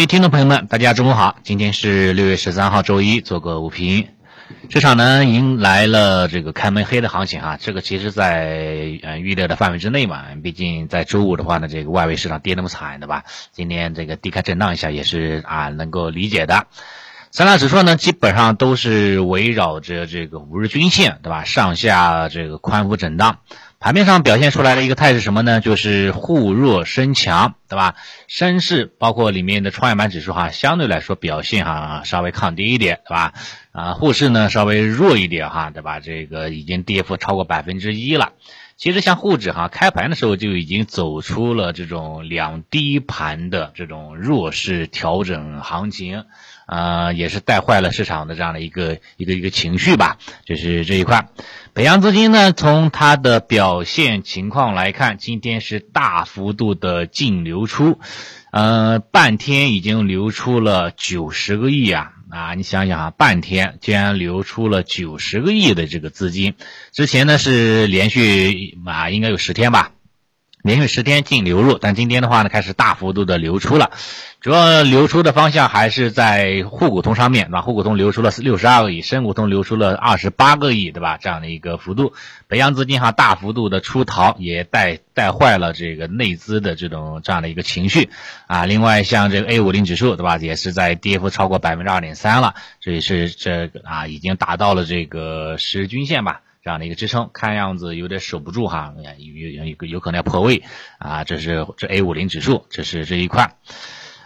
位听众朋友们，大家中午好，今天是六月十三号周一，做个午评。市场呢迎来了这个开门黑的行情啊，这个其实在呃预料的范围之内嘛，毕竟在周五的话呢，这个外围市场跌那么惨对吧？今天这个低开震荡一下也是啊能够理解的。三大指数呢基本上都是围绕着这个五日均线对吧，上下这个宽幅震荡。盘面上表现出来的一个态势什么呢？就是沪弱生强，对吧？深市包括里面的创业板指数哈，相对来说表现哈稍微抗跌一点，对吧？啊，沪市呢稍微弱一点哈，对吧？这个已经跌幅超过百分之一了。其实像沪指哈，开盘的时候就已经走出了这种两低盘的这种弱势调整行情，啊，也是带坏了市场的这样的一个一个一个情绪吧，就是这一块。北洋资金呢，从它的表现情况来看，今天是大幅度的净流出，呃，半天已经流出了九十个亿啊啊！你想想啊，半天竟然流出了九十个亿的这个资金，之前呢是连续啊，应该有十天吧。连续十天净流入，但今天的话呢，开始大幅度的流出了，主要流出的方向还是在沪股通上面，对吧？沪股通流出了六十二个亿，深股通流出了二十八个亿，对吧？这样的一个幅度，北洋资金哈大幅度的出逃，也带带坏了这个内资的这种这样的一个情绪啊。另外，像这个 A 五零指数，对吧？也是在跌幅超过百分之二点三了，这也是这个啊，已经达到了这个十日均线吧。这样的一个支撑，看样子有点守不住哈，有有有有可能要破位啊，这是这 A 五零指数，这是这一块。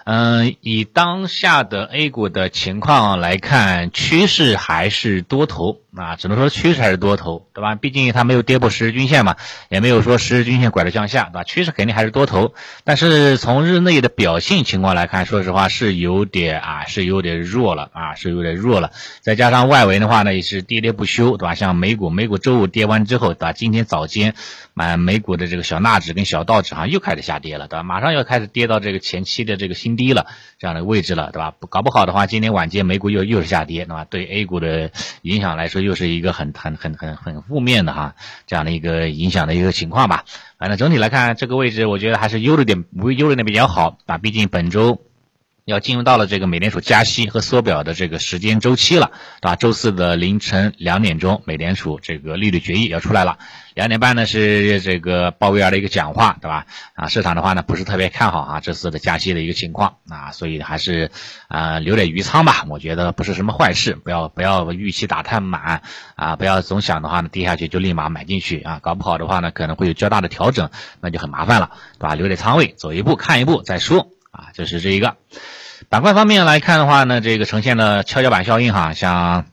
嗯，以当下的 A 股的情况来看，趋势还是多头啊，只能说趋势还是多头，对吧？毕竟它没有跌破十日均线嘛，也没有说十日均线拐着向下，对吧？趋势肯定还是多头，但是从日内的表现情况来看，说实话是有点啊，是有点弱了啊，是有点弱了。再加上外围的话呢，也是跌跌不休，对吧？像美股，美股周五跌完之后，对吧？今天早间，啊，美股的这个小纳指跟小道指好像又开始下跌了，对吧？马上要开始跌到这个前期的这个新。低了这样的位置了，对吧？搞不好的话，今天晚间美股又又是下跌，对吧？对 A 股的影响来说，又是一个很很很很很负面的哈，这样的一个影响的一个情况吧。反正整体来看，这个位置我觉得还是优了点，优了点比较好啊。毕竟本周。要进入到了这个美联储加息和缩表的这个时间周期了，对吧？周四的凌晨两点钟，美联储这个利率决议要出来了。两点半呢是这个鲍威尔的一个讲话，对吧？啊，市场的话呢不是特别看好啊这次的加息的一个情况啊，所以还是啊留点余仓吧，我觉得不是什么坏事，不要不要预期打太满啊，不要总想的话呢跌下去就立马买进去啊，搞不好的话呢可能会有较大的调整，那就很麻烦了，对吧？留点仓位，走一步看一步再说。啊，就是这一个板块方面来看的话呢，这个呈现了跷跷板效应哈，像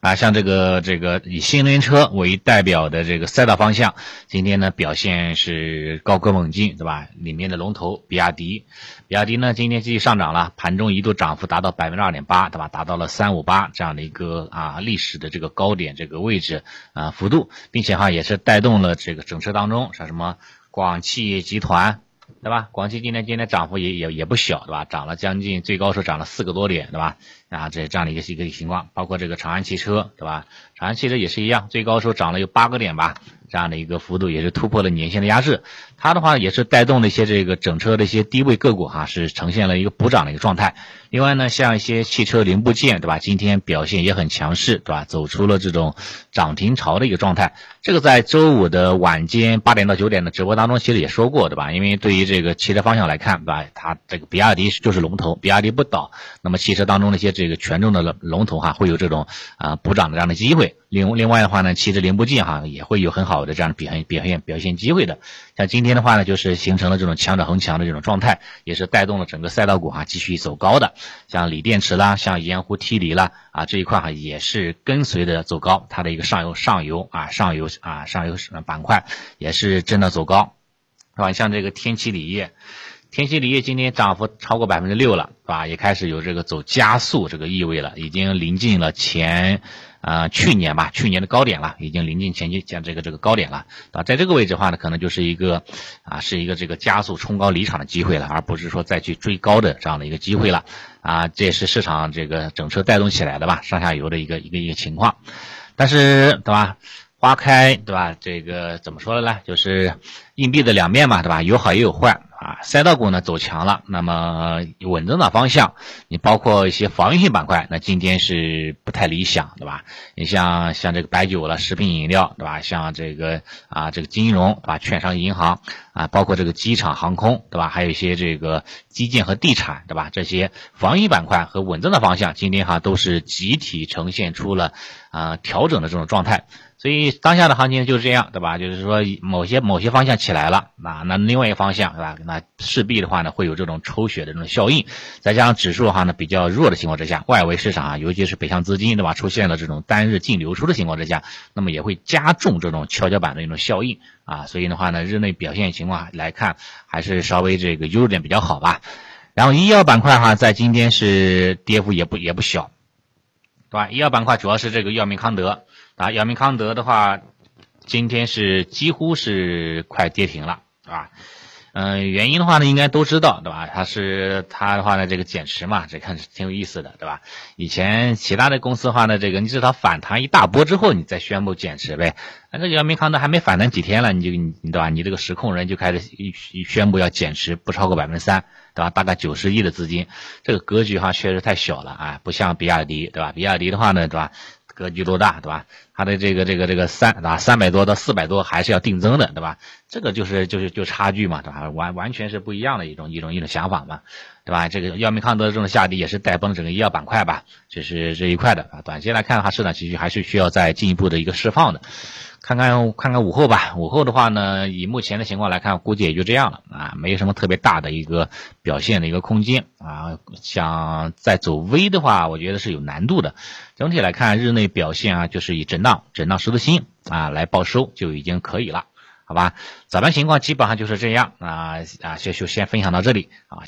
啊像这个这个以新能源车为代表的这个赛道方向，今天呢表现是高歌猛进，对吧？里面的龙头比亚迪，比亚迪呢今天继续上涨了，盘中一度涨幅达到百分之二点八，对吧？达到了三五八这样的一个啊历史的这个高点这个位置啊幅度，并且哈也是带动了这个整车当中像什么广汽集团。对吧？广汽今天今天涨幅也也也不小，对吧？涨了将近最高时候涨了四个多点，对吧？啊，这这样的一个一个情况，包括这个长安汽车，对吧？长安汽车也是一样，最高时候涨了有八个点吧。这样的一个幅度也是突破了年线的压制，它的话也是带动了一些这个整车的一些低位个股哈，是呈现了一个补涨的一个状态。另外呢，像一些汽车零部件，对吧？今天表现也很强势，对吧？走出了这种涨停潮的一个状态。这个在周五的晚间八点到九点的直播当中，其实也说过，对吧？因为对于这个汽车方向来看，对吧？它这个比亚迪就是龙头，比亚迪不倒，那么汽车当中的一些这个权重的龙龙头哈，会有这种啊补涨的这样的机会。另另外的话呢，汽车零部件哈也会有很好的这样表现表现表现机会的。像今天的话呢，就是形成了这种强者恒强的这种状态，也是带动了整个赛道股哈继续走高的。像锂电池啦，像盐湖提锂啦啊这一块哈也是跟随着走高，它的一个上游上游啊上游啊上游板块也是真的走高，是吧？像这个天齐锂业，天齐锂业今天涨幅超过百分之六了，是吧？也开始有这个走加速这个意味了，已经临近了前。啊，去年吧，去年的高点了，已经临近前期讲这个这个高点了啊，在这个位置的话呢，可能就是一个啊，是一个这个加速冲高离场的机会了，而不是说再去追高的这样的一个机会了啊，这也是市场这个整车带动起来的吧，上下游的一个一个一个情况，但是对吧？花开对吧？这个怎么说的呢？就是硬币的两面嘛，对吧？有好也有坏啊，赛道股呢走强了，那么稳增长方向，你包括一些防御性板块，那今天是不太理想，对吧？你像像这个白酒了、食品饮料，对吧？像这个啊这个金融，对吧？券商、银行啊，包括这个机场、航空，对吧？还有一些这个基建和地产，对吧？这些防疫板块和稳增的方向，今天哈都是集体呈现出了啊调整的这种状态。所以当下的行情就是这样，对吧？就是说某些某些方向起来了，那那另外一个方向，对吧？那势必的话呢，会有这种抽血的这种效应，再加上指数的话呢比较弱的情况之下，外围市场啊，尤其是北向资金，对吧？出现了这种单日净流出的情况之下，那么也会加重这种跷跷板的一种效应啊。所以的话呢，日内表现情况来看，还是稍微这个优点比较好吧。然后医药板块哈，在今天是跌幅也不也不小，对吧？医药板块主要是这个药明康德。啊，药明康德的话，今天是几乎是快跌停了，对吧？嗯，原因的话呢，应该都知道，对吧？它是它的话呢，这个减持嘛，这看是挺有意思的，对吧？以前其他的公司的话呢，这个你至少反弹一大波之后，你再宣布减持呗。那这个药明康德还没反弹几天了，你就你对吧？你这个实控人就开始宣布要减持不超过百分之三，对吧？大概九十亿的资金，这个格局哈确实太小了啊，不像比亚迪，对吧？比亚迪的话呢，对吧？格局多大，对吧？它的这个这个这个三啊三百多到四百多还是要定增的，对吧？这个就是就是就差距嘛，对吧？完完全是不一样的一种一种一种想法嘛，对吧？这个药明康德这种下跌也是带崩整个医药板块吧，这是这一块的啊。短期来看的话，市场其实还是需要再进一步的一个释放的。看看看看午后吧，午后的话呢，以目前的情况来看，估计也就这样了啊，没有什么特别大的一个表现的一个空间啊。想再走微的话，我觉得是有难度的。整体来看，日内表现啊，就是以震荡、震荡十字星啊来报收就已经可以了，好吧？早盘情况基本上就是这样啊啊，就就先分享到这里啊。